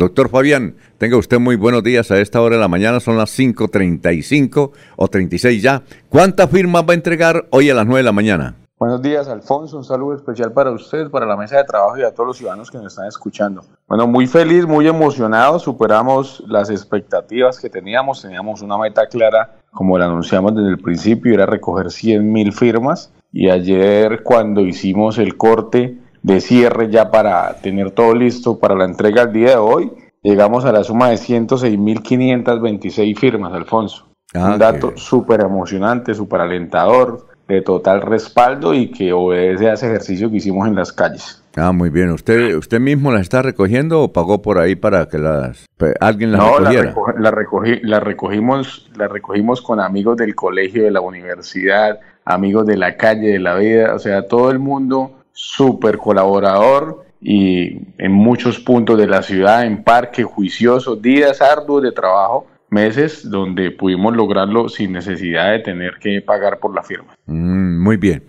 Doctor Fabián, tenga usted muy buenos días a esta hora de la mañana, son las 5.35 o 36 ya. ¿Cuántas firmas va a entregar hoy a las 9 de la mañana? Buenos días, Alfonso. Un saludo especial para usted, para la mesa de trabajo y a todos los ciudadanos que nos están escuchando. Bueno, muy feliz, muy emocionado. Superamos las expectativas que teníamos. Teníamos una meta clara, como la anunciamos desde el principio, era recoger 100 mil firmas. Y ayer, cuando hicimos el corte de cierre ya para tener todo listo para la entrega el día de hoy, llegamos a la suma de 106.526 firmas, Alfonso. Ah, Un dato súper emocionante, súper alentador, de total respaldo y que obedece a ese ejercicio que hicimos en las calles. Ah, muy bien. ¿Usted usted mismo las está recogiendo o pagó por ahí para que las alguien las no, recogiera? La, recogí, la recogimos, la recogimos con amigos del colegio, de la universidad, amigos de la calle, de la vida, o sea, todo el mundo súper colaborador y en muchos puntos de la ciudad, en parque, juicioso, días arduos de trabajo, meses donde pudimos lograrlo sin necesidad de tener que pagar por la firma. Mm, muy bien.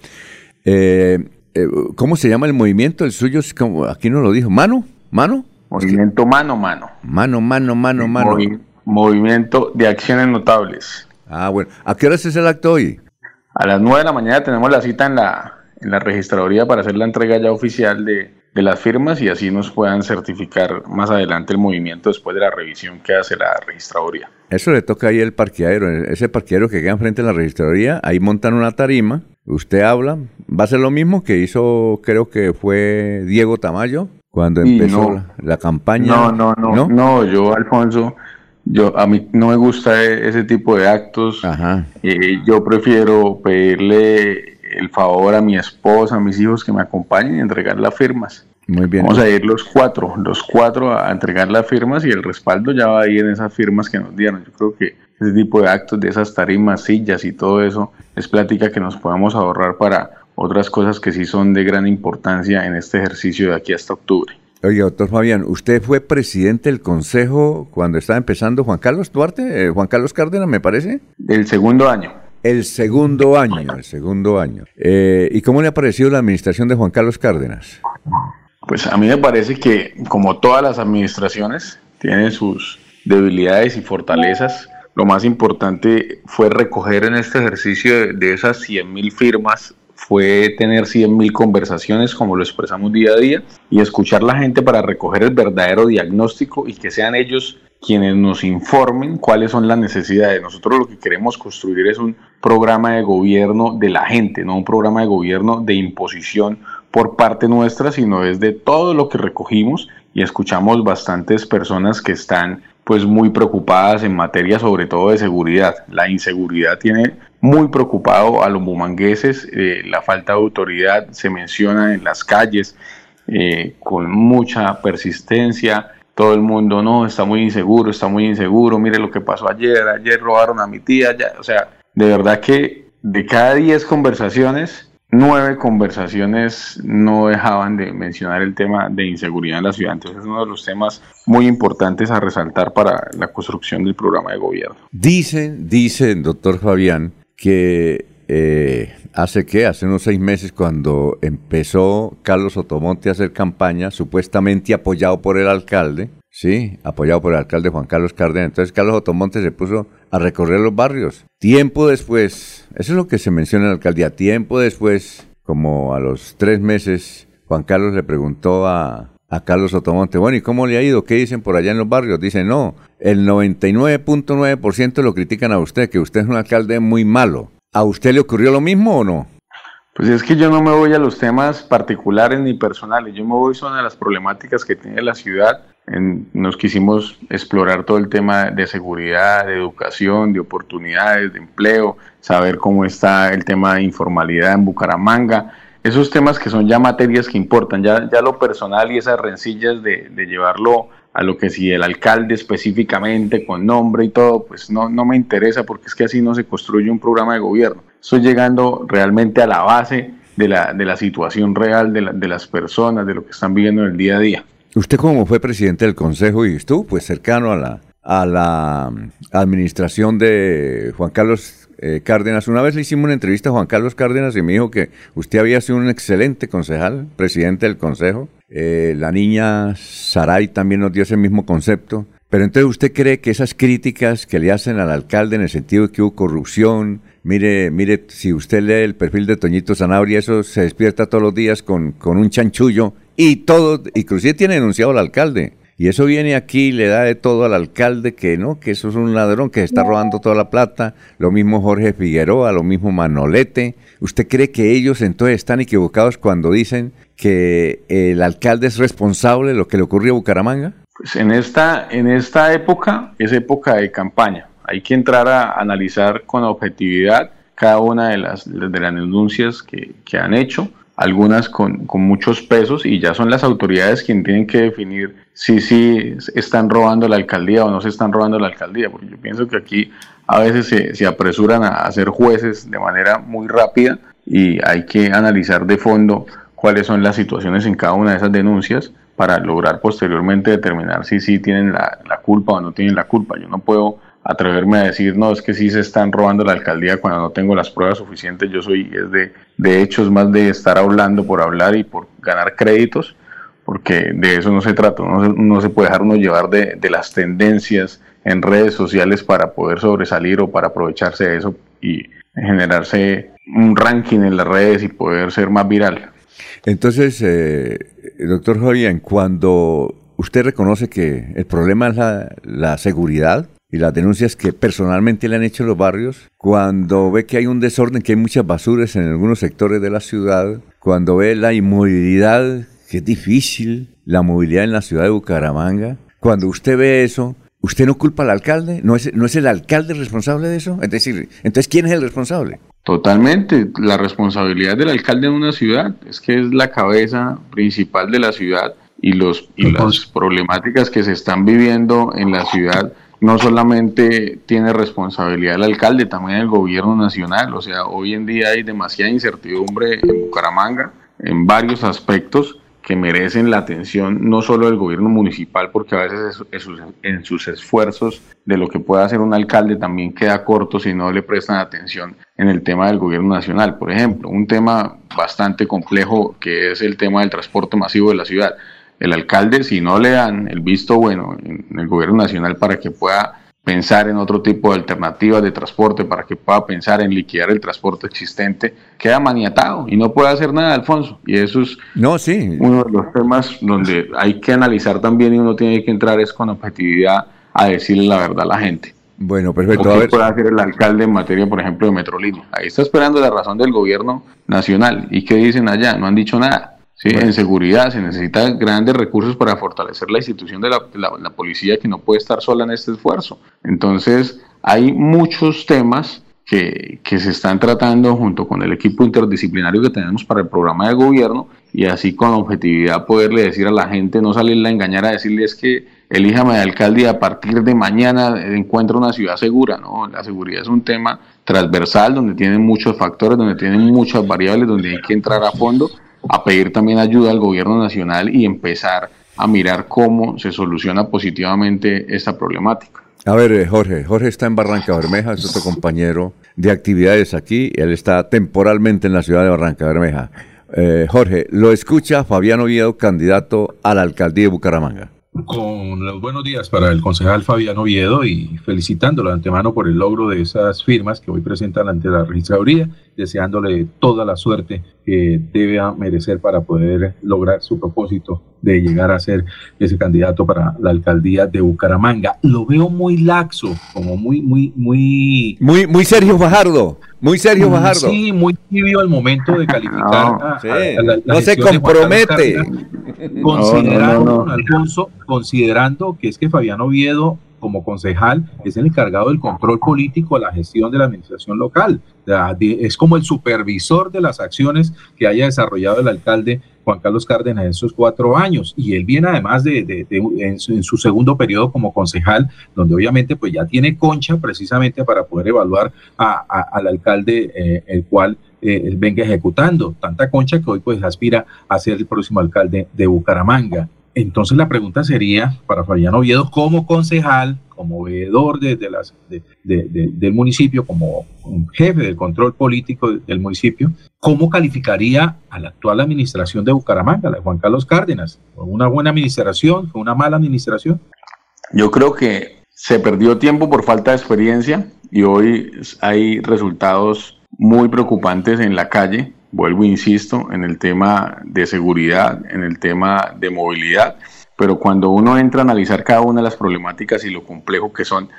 Eh, eh, ¿Cómo se llama el movimiento? El suyo, es como, aquí no lo dijo, ¿mano? ¿Mano? Movimiento mano, mano. Mano, mano, mano, mano. movimiento de acciones notables. Ah, bueno. ¿A qué hora es el acto hoy? A las 9 de la mañana tenemos la cita en la, en la registraduría para hacer la entrega ya oficial de, de las firmas y así nos puedan certificar más adelante el movimiento después de la revisión que hace la registraduría. Eso le toca ahí el parqueadero, ese parqueadero que queda enfrente de la registraduría, ahí montan una tarima, usted habla, va a ser lo mismo que hizo, creo que fue Diego Tamayo cuando empezó la, campaña. No, no, no, no, yo, Alfonso, yo a mí no me gusta e, ese tipo de actos. Ajá. Eh, yo prefiero pedirle el favor a mi esposa, a mis hijos que me acompañen y entregar las firmas. Muy bien. Vamos a ir los cuatro, los cuatro a entregar las firmas y el respaldo ya va a ir en esas firmas que nos dieron. Yo creo que ese tipo de actos, de esas tarimas, sillas y todo eso, es plática que nos podamos ahorrar para otras cosas que sí son de gran importancia en este ejercicio de aquí hasta octubre. Oye, doctor Fabián, usted fue presidente del consejo cuando estaba empezando Juan Carlos Duarte, eh, Juan Carlos Cárdenas, me parece. Del segundo año. El segundo año, el segundo año. Eh, ¿Y cómo le ha parecido la administración de Juan Carlos Cárdenas? Pues a mí me parece que, como todas las administraciones, tienen sus debilidades y fortalezas. Lo más importante fue recoger en este ejercicio de, esas 100.000 firmas fue tener 100.000 conversaciones, como lo expresamos día a día, y escuchar a la gente para recoger el verdadero diagnóstico y que sean ellos quienes nos informen cuáles son las necesidades. Nosotros lo que queremos construir es un programa de gobierno de la gente, no un programa de gobierno de imposición por parte nuestra, sino desde todo lo que recogimos y escuchamos bastantes personas que están pues muy preocupadas en materia sobre todo de seguridad. La inseguridad tiene muy preocupado a los bumangueses, eh, la falta de autoridad se menciona en las calles eh, con mucha persistencia, todo el mundo, no, está muy inseguro, está muy inseguro, mire lo que pasó ayer, ayer robaron a mi tía, ya, o sea, de verdad que de cada 10 conversaciones, nueve conversaciones no dejaban de mencionar el tema de inseguridad en la ciudad. Entonces es uno de los temas muy importantes a resaltar para la construcción del programa de gobierno. Dicen, dicen, doctor Fabián, que eh, hace que, hace unos seis meses, cuando empezó Carlos Otomonte a hacer campaña, supuestamente apoyado por el alcalde, sí, apoyado por el alcalde Juan Carlos Cárdenas. Entonces Carlos Otomonte se puso a recorrer los barrios. Tiempo después, eso es lo que se menciona en la alcaldía, tiempo después, como a los tres meses, Juan Carlos le preguntó a, a Carlos Otomonte, bueno, ¿y cómo le ha ido? ¿Qué dicen por allá en los barrios? Dicen, no, el 99.9% lo critican a usted, que usted es un alcalde muy malo. ¿A usted le ocurrió lo mismo o no? Pues es que yo no me voy a los temas particulares ni personales, yo me voy son a las problemáticas que tiene la ciudad. Nos quisimos explorar todo el tema de seguridad, de educación, de oportunidades, de empleo, saber cómo está el tema de informalidad en Bucaramanga. Esos temas que son ya materias que importan, ya, ya lo personal y esas rencillas de, llevarlo a lo que si el alcalde específicamente con nombre y todo, pues no, no me interesa porque es que así no se construye un programa de gobierno. Estoy llegando realmente a la base de la, de la situación real de, de las personas, de lo que están viviendo en el día a día. Usted como fue presidente del Consejo y estuvo pues cercano a la, a la administración de Juan Carlos eh, Cárdenas. Una vez le hicimos una entrevista a Juan Carlos Cárdenas y me dijo que usted había sido un excelente concejal, presidente del Consejo, eh, la niña Saray también nos dio ese mismo concepto. Pero entonces usted cree que esas críticas que le hacen al alcalde en el sentido de que hubo corrupción, mire, mire, si usted lee el perfil de Toñito Zanabria, eso se despierta todos los días con, con un chanchullo y todo, inclusive tiene denunciado al alcalde. Y eso viene aquí y le da de todo al alcalde que no, que eso es un ladrón que está robando toda la plata. Lo mismo Jorge Figueroa, lo mismo Manolete. ¿Usted cree que ellos entonces están equivocados cuando dicen que el alcalde es responsable de lo que le ocurrió a Bucaramanga? Pues en esta, en esta época es época de campaña. Hay que entrar a analizar con objetividad cada una de las, de las denuncias que, que han hecho algunas con, con, muchos pesos y ya son las autoridades quienes tienen que definir si sí están robando la alcaldía o no se están robando la alcaldía, porque yo pienso que aquí a veces se, se apresuran a hacer jueces de manera muy rápida y hay que analizar de fondo cuáles son las situaciones en cada una de esas denuncias para lograr posteriormente determinar si sí tienen la, la culpa o no tienen la culpa. Yo no puedo atreverme a decir, no, es que sí se están robando la alcaldía cuando no tengo las pruebas suficientes. Yo soy, es de, de hecho, más de estar hablando por hablar y por ganar créditos, porque de eso no se trata. No se, puede dejar uno llevar de, de, las tendencias en redes sociales para poder sobresalir o para aprovecharse de eso y generarse un ranking en las redes y poder ser más viral. Entonces, eh, doctor Jovian, cuando usted reconoce que el problema es la, la seguridad, y las denuncias que personalmente le han hecho los barrios, cuando ve que hay un desorden, que hay muchas basuras en algunos sectores de la ciudad, cuando ve la inmovilidad, que es difícil, la movilidad en la ciudad de Bucaramanga, cuando usted ve eso, ¿usted no culpa al alcalde? ¿No es, ¿No es el alcalde responsable de eso? Es decir, entonces, ¿quién es el responsable? Totalmente, la responsabilidad del alcalde en una ciudad es que es la cabeza principal de la ciudad y, los, y las problemáticas que se están viviendo en la ciudad no solamente tiene responsabilidad el alcalde, también el gobierno nacional. O sea, hoy en día hay demasiada incertidumbre en Bucaramanga en varios aspectos que merecen la atención no solo del gobierno municipal, porque a veces en sus esfuerzos de lo que pueda hacer un alcalde también queda corto si no le prestan atención en el tema del gobierno nacional. Por ejemplo, un tema bastante complejo que es el tema del transporte masivo de la ciudad el alcalde, si no le dan el visto bueno en el gobierno nacional para que pueda pensar en otro tipo de alternativas de transporte, para que pueda pensar en liquidar el transporte existente, queda maniatado y no puede hacer nada, Alfonso. Y eso es no, sí. uno de los temas donde hay que analizar también y uno tiene que entrar es con objetividad a decirle la verdad a la gente. Bueno, perfecto. ¿Qué puede hacer el alcalde en materia, por ejemplo, de Metrolínea? Ahí está esperando la razón del gobierno nacional. ¿Y qué dicen allá? No han dicho nada. Sí, en seguridad se necesitan grandes recursos para fortalecer la institución de la, policía que no puede estar sola en este esfuerzo. Entonces, hay muchos temas que, que, se están tratando junto con el equipo interdisciplinario que tenemos para el programa de gobierno y así con objetividad poderle decir a la gente, no salirle a engañar a decirles que elíjame de alcalde y a partir de mañana encuentra una ciudad segura. No, la seguridad es un tema transversal donde tienen muchos factores, donde tienen muchas variables, donde hay que entrar a fondo a pedir también ayuda al gobierno nacional y empezar a mirar cómo se soluciona positivamente esta problemática. A ver, eh, Jorge, Jorge está en Barranca Bermeja, es otro compañero de actividades aquí, él está temporalmente en la ciudad de Barranca Bermeja. Eh, Jorge, lo escucha Fabián Oviedo, candidato a la alcaldía de Bucaramanga. Con los buenos días para el concejal Fabián Oviedo y felicitándolo de antemano por el logro de esas firmas que hoy presentan ante la registraduría, deseándole toda la suerte que debe merecer para poder lograr su propósito de llegar a ser ese candidato para la alcaldía de Bucaramanga. Lo veo muy laxo, como muy, muy, muy... Muy, muy Sergio Fajardo, muy Sergio Fajardo. Sí, muy tibio al momento de calificar. No, se compromete. Considerando, Alfonso, considerando que es que Fabián Oviedo como concejal es el encargado del control político a la gestión de la administración local. Es como el supervisor de las acciones que haya desarrollado el alcalde Juan Carlos Cárdenas en esos cuatro años. Y él viene además de, en, su, segundo periodo como concejal, donde obviamente pues ya tiene concha precisamente para poder evaluar al alcalde eh, el cual eh, venga ejecutando. Tanta concha que hoy pues aspira a ser el próximo alcalde de Bucaramanga. Entonces la pregunta sería para Fabián Oviedo, como concejal, como veedor de, las, del municipio, como jefe del control político del municipio, ¿cómo calificaría a la actual administración de Bucaramanga, la de Juan Carlos Cárdenas? ¿Fue una buena administración? ¿Fue una mala administración? Yo creo que se perdió tiempo por falta de experiencia y hoy hay resultados muy preocupantes en la calle vuelvo, insisto, en el tema de seguridad, en el tema de movilidad, pero cuando uno entra a analizar cada una de las problemáticas y lo complejo que son,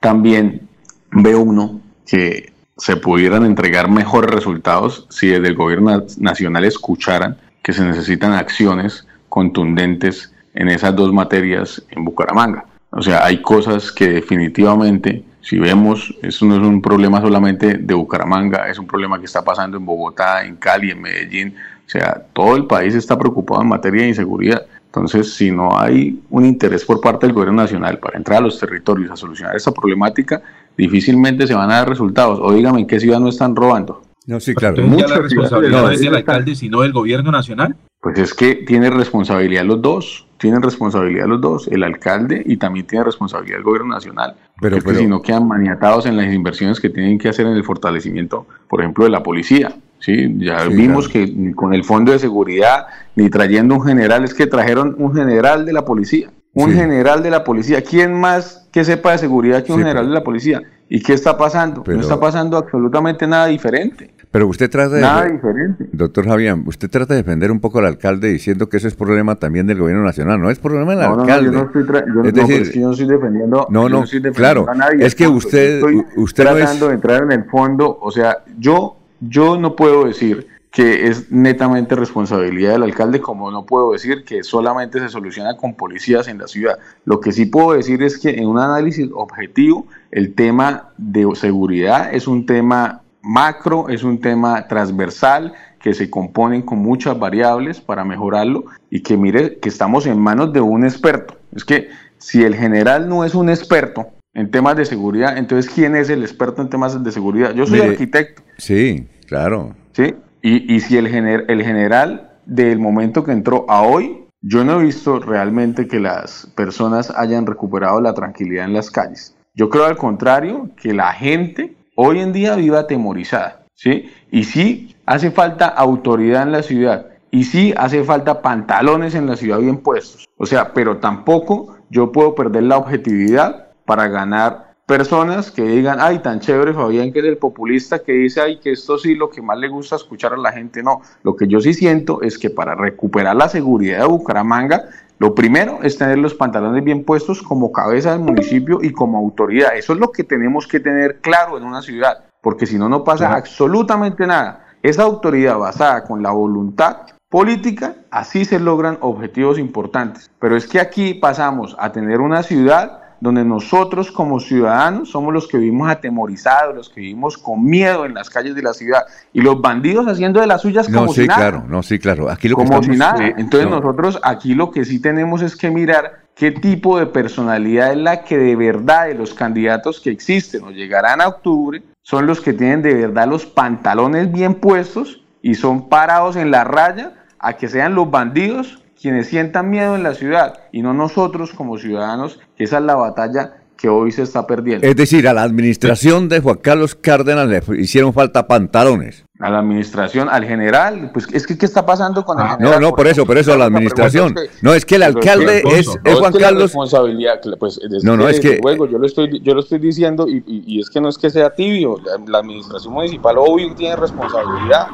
también ve uno que se pudieran entregar mejores resultados si desde el gobierno nacional escucharan que se necesitan acciones contundentes en esas dos materias en Bucaramanga. O sea, hay cosas que definitivamente si vemos, eso no es un problema solamente de Bucaramanga, es un problema que está pasando en Bogotá, en Cali, en Medellín. O sea, todo el país está preocupado en materia de inseguridad. Entonces, si no hay un interés por parte del gobierno nacional para entrar a los territorios a solucionar esta problemática, difícilmente se van a dar resultados. O dígame, ¿en qué ciudad no están robando? No, sí, claro. Mucha la responsabilidad no es del alcalde, sino del gobierno nacional. Pues es que tiene responsabilidad los dos tienen responsabilidad los dos, el alcalde y también tiene responsabilidad el gobierno nacional. Pero, si no quedan maniatados en las inversiones que tienen que hacer en el fortalecimiento, por ejemplo, de la policía. ¿sí? Ya vimos que con el fondo de seguridad, ni trayendo un general, es que trajeron un general de la policía. Un general de la policía. ¿Quién más que sepa de seguridad que un general de la policía? ¿Y qué está pasando? no está pasando absolutamente nada diferente. Pero usted trata de... Nada diferente. Doctor Javier, usted trata de defender un poco al alcalde diciendo que ese es problema también del gobierno nacional, no es problema del alcalde. No, yo no estoy, yo, es decir, yo no estoy defendiendo, no, no, claro, a nadie. Es que usted, estoy usted tratando de entrar en el fondo, o sea, yo, yo no puedo decir que es netamente responsabilidad del alcalde, como no puedo decir que solamente se soluciona con policías en la ciudad. Lo que sí puedo decir es que en un análisis objetivo, el tema de seguridad es un tema macro, es un tema transversal que se componen con muchas variables para mejorarlo y que mire que estamos en manos de un experto. Es que si el general no es un experto en temas de seguridad, entonces ¿quién es el experto en temas de seguridad? Yo soy arquitecto. Sí, claro. Sí, y, y si el, el general del momento que entró a hoy, yo no he visto realmente que las personas hayan recuperado la tranquilidad en las calles. Yo creo al contrario que la gente hoy en día vive atemorizada, ¿sí? Y sí hace falta autoridad en la ciudad, y sí hace falta pantalones en la ciudad bien puestos. O sea, pero tampoco yo puedo perder la objetividad para ganar personas que digan, ay, tan chévere Fabián, que es el populista que dice, ay, que esto sí lo que más le gusta escuchar a la gente. No, lo que yo sí siento es que para recuperar la seguridad de Bucaramanga lo primero es tener los pantalones bien puestos como cabeza del municipio y como autoridad. Eso es lo que tenemos que tener claro en una ciudad, porque si no, no pasa absolutamente nada. Esa autoridad basada con la voluntad política, así se logran objetivos importantes. Pero es que aquí pasamos a tener una ciudad donde nosotros como ciudadanos somos los que vivimos atemorizados, los que vivimos con miedo en las calles de la ciudad y los bandidos haciendo de las suyas como no, sí, si nada. claro, no, sí, claro. Aquí lo como si nada. Entonces nosotros aquí lo que sí tenemos es que mirar qué tipo de personalidad es la que de verdad de los candidatos que existen o llegarán a octubre son los que tienen de verdad los pantalones bien puestos y son parados en la raya a que sean los bandidos quienes sientan miedo en la ciudad y no nosotros como ciudadanos, que esa es la batalla que hoy se está perdiendo. Es decir, a la administración de Juan Carlos Cárdenas le hicieron falta pantalones. A la administración, al general, pues es que ¿qué está pasando con el ah, No, no, por eso, por eso a la administración. no, es que el alcalde es, Juan Carlos. responsabilidad, pues, no, no, es que. Luego, yo lo estoy, yo lo estoy diciendo y, y, es que no es que sea tibio. La, la administración municipal, obvio, tiene responsabilidad.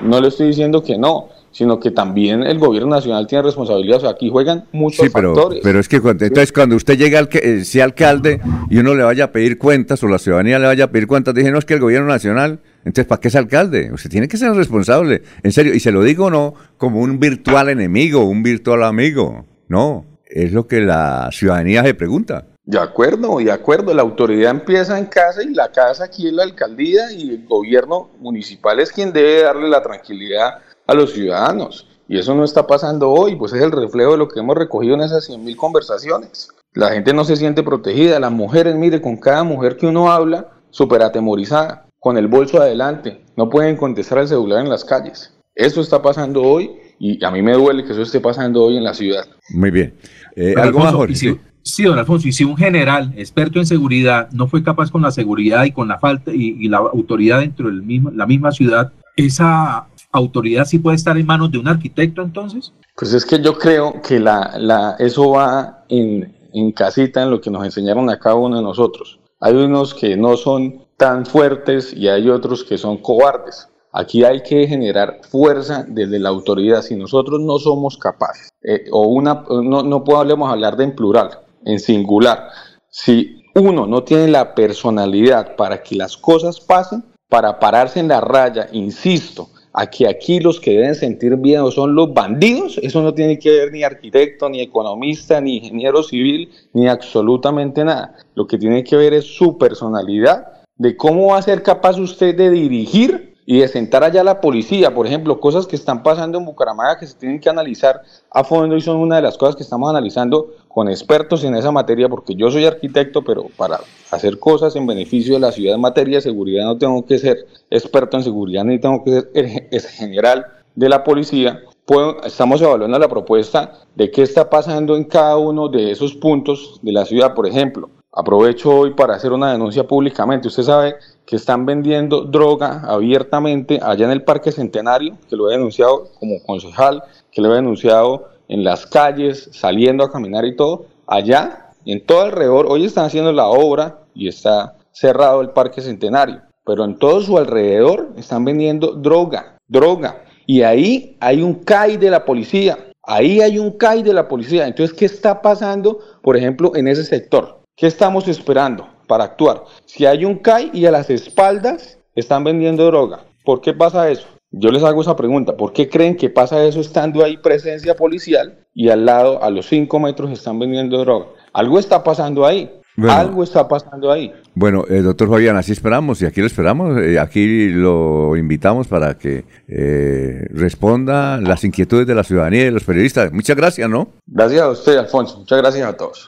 No le estoy diciendo que no sino que también el gobierno nacional tiene responsabilidad. O sea, aquí juegan muchos sí, pero, factores. Pero es que cuando, entonces cuando usted llega al que eh, sea alcalde y uno le vaya a pedir cuentas o la ciudadanía le vaya a pedir cuentas, dije, no, es que el gobierno nacional, entonces ¿para qué es alcalde? Usted tiene que ser responsable, en serio, y se lo digo no como un virtual enemigo, un virtual amigo, no, es lo que la ciudadanía se pregunta. De acuerdo, de acuerdo. La autoridad empieza en casa y la casa aquí es la alcaldía y el gobierno municipal es quien debe darle la tranquilidad a los ciudadanos. Y eso no está pasando hoy, pues es el reflejo de lo que hemos recogido en esas 100.000 conversaciones. La gente no se siente protegida, las mujeres, mire, con cada mujer que uno habla, súper atemorizada, con el bolso adelante, no pueden contestar al celular en las calles. Eso está pasando hoy y a mí me duele que eso esté pasando hoy en la ciudad. Muy bien. Eh, ¿Algo más, Sí, don Alfonso, y si un general experto en seguridad no fue capaz con la seguridad y con la falta y, la autoridad dentro de mismo, la misma ciudad, ¿esa autoridad sí puede estar en manos de un arquitecto entonces? Pues es que yo creo que la, la, eso va en, en casita en lo que nos enseñaron a cada uno de nosotros. Hay unos que no son tan fuertes y hay otros que son cobardes. Aquí hay que generar fuerza desde la autoridad. Si nosotros no somos capaces, eh, o una, no, no podemos hablar de en plural, en singular. Si uno no tiene la personalidad para que las cosas pasen, para pararse en la raya, insisto, a que aquí los que deben sentir miedo son los bandidos, eso no tiene que ver ni arquitecto, ni economista, ni ingeniero civil, ni absolutamente nada. Lo que tiene que ver es su personalidad, de cómo va a ser capaz usted de dirigir y de sentar allá a la policía, por ejemplo, cosas que están pasando en Bucaramanga que se tienen que analizar a fondo y son una de las cosas que estamos analizando con expertos en esa materia, porque yo soy arquitecto, pero para hacer cosas en beneficio de la ciudad en materia de seguridad no tengo que ser experto en seguridad ni tengo que ser general de la policía. estamos evaluando la propuesta de qué está pasando en cada uno de esos puntos de la ciudad, por ejemplo. Aprovecho hoy para hacer una denuncia públicamente. Usted sabe que están vendiendo droga abiertamente allá en el Parque Centenario, que lo he denunciado como concejal, que lo he denunciado en las calles, saliendo a caminar y todo. Allá, en todo alrededor, hoy están haciendo la obra y está cerrado el Parque Centenario, pero en todo su alrededor están vendiendo droga, droga. Y ahí hay un CAI de la policía, ahí hay un CAI de la policía. Entonces, ¿qué está pasando, por ejemplo, en ese sector? ¿Qué estamos esperando? para actuar. Si hay un CAI y a las espaldas están vendiendo droga, ¿por qué pasa eso? Yo les hago esa pregunta, ¿por qué creen que pasa eso estando ahí presencia policial y al lado, a los 5 metros, están vendiendo droga? Algo está pasando ahí. Algo está pasando ahí. Bueno, eh, doctor Fabián, así esperamos y aquí lo esperamos. Eh, aquí lo invitamos para que eh, responda las inquietudes de la ciudadanía y de los periodistas. Muchas gracias, ¿no? Gracias a usted, Alfonso. Muchas gracias a todos.